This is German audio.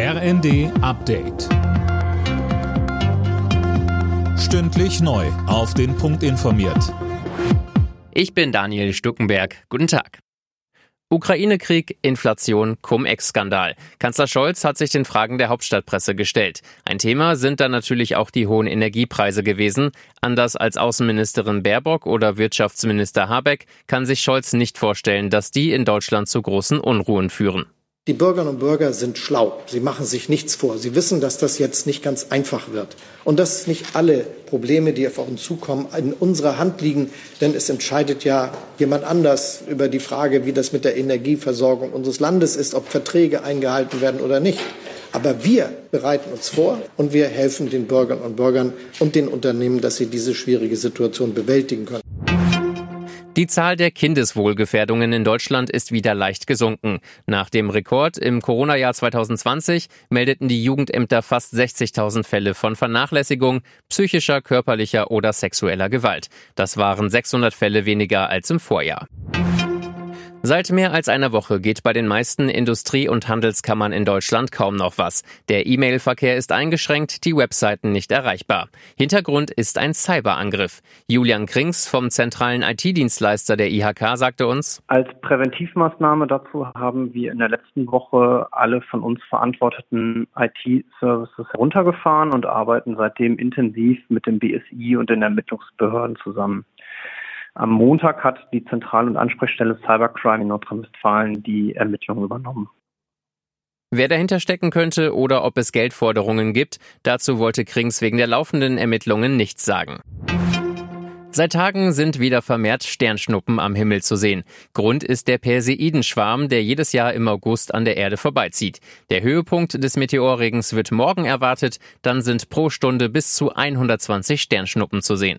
RND Update. Stündlich neu. Auf den Punkt informiert. Ich bin Daniel Stuckenberg. Guten Tag. Ukraine-Krieg, Inflation, Cum-Ex-Skandal. Kanzler Scholz hat sich den Fragen der Hauptstadtpresse gestellt. Ein Thema sind dann natürlich auch die hohen Energiepreise gewesen. Anders als Außenministerin Baerbock oder Wirtschaftsminister Habeck kann sich Scholz nicht vorstellen, dass die in Deutschland zu großen Unruhen führen. Die Bürgerinnen und Bürger sind schlau. Sie machen sich nichts vor. Sie wissen, dass das jetzt nicht ganz einfach wird. Und dass nicht alle Probleme, die auf uns zukommen, in unserer Hand liegen. Denn es entscheidet ja jemand anders über die Frage, wie das mit der Energieversorgung unseres Landes ist, ob Verträge eingehalten werden oder nicht. Aber wir bereiten uns vor und wir helfen den Bürgerinnen und Bürgern und den Unternehmen, dass sie diese schwierige Situation bewältigen können. Die Zahl der Kindeswohlgefährdungen in Deutschland ist wieder leicht gesunken. Nach dem Rekord im Corona-Jahr 2020 meldeten die Jugendämter fast 60.000 Fälle von Vernachlässigung, psychischer, körperlicher oder sexueller Gewalt. Das waren 600 Fälle weniger als im Vorjahr. Seit mehr als einer Woche geht bei den meisten Industrie- und Handelskammern in Deutschland kaum noch was. Der E-Mail-Verkehr ist eingeschränkt, die Webseiten nicht erreichbar. Hintergrund ist ein Cyberangriff. Julian Krings vom zentralen IT-Dienstleister der IHK sagte uns, Als Präventivmaßnahme dazu haben wir in der letzten Woche alle von uns verantworteten IT-Services heruntergefahren und arbeiten seitdem intensiv mit dem BSI und den Ermittlungsbehörden zusammen. Am Montag hat die Zentral- und Ansprechstelle Cybercrime in Nordrhein-Westfalen die Ermittlungen übernommen. Wer dahinter stecken könnte oder ob es Geldforderungen gibt, dazu wollte Krings wegen der laufenden Ermittlungen nichts sagen. Seit Tagen sind wieder vermehrt Sternschnuppen am Himmel zu sehen. Grund ist der Perseidenschwarm, der jedes Jahr im August an der Erde vorbeizieht. Der Höhepunkt des Meteorregens wird morgen erwartet, dann sind pro Stunde bis zu 120 Sternschnuppen zu sehen.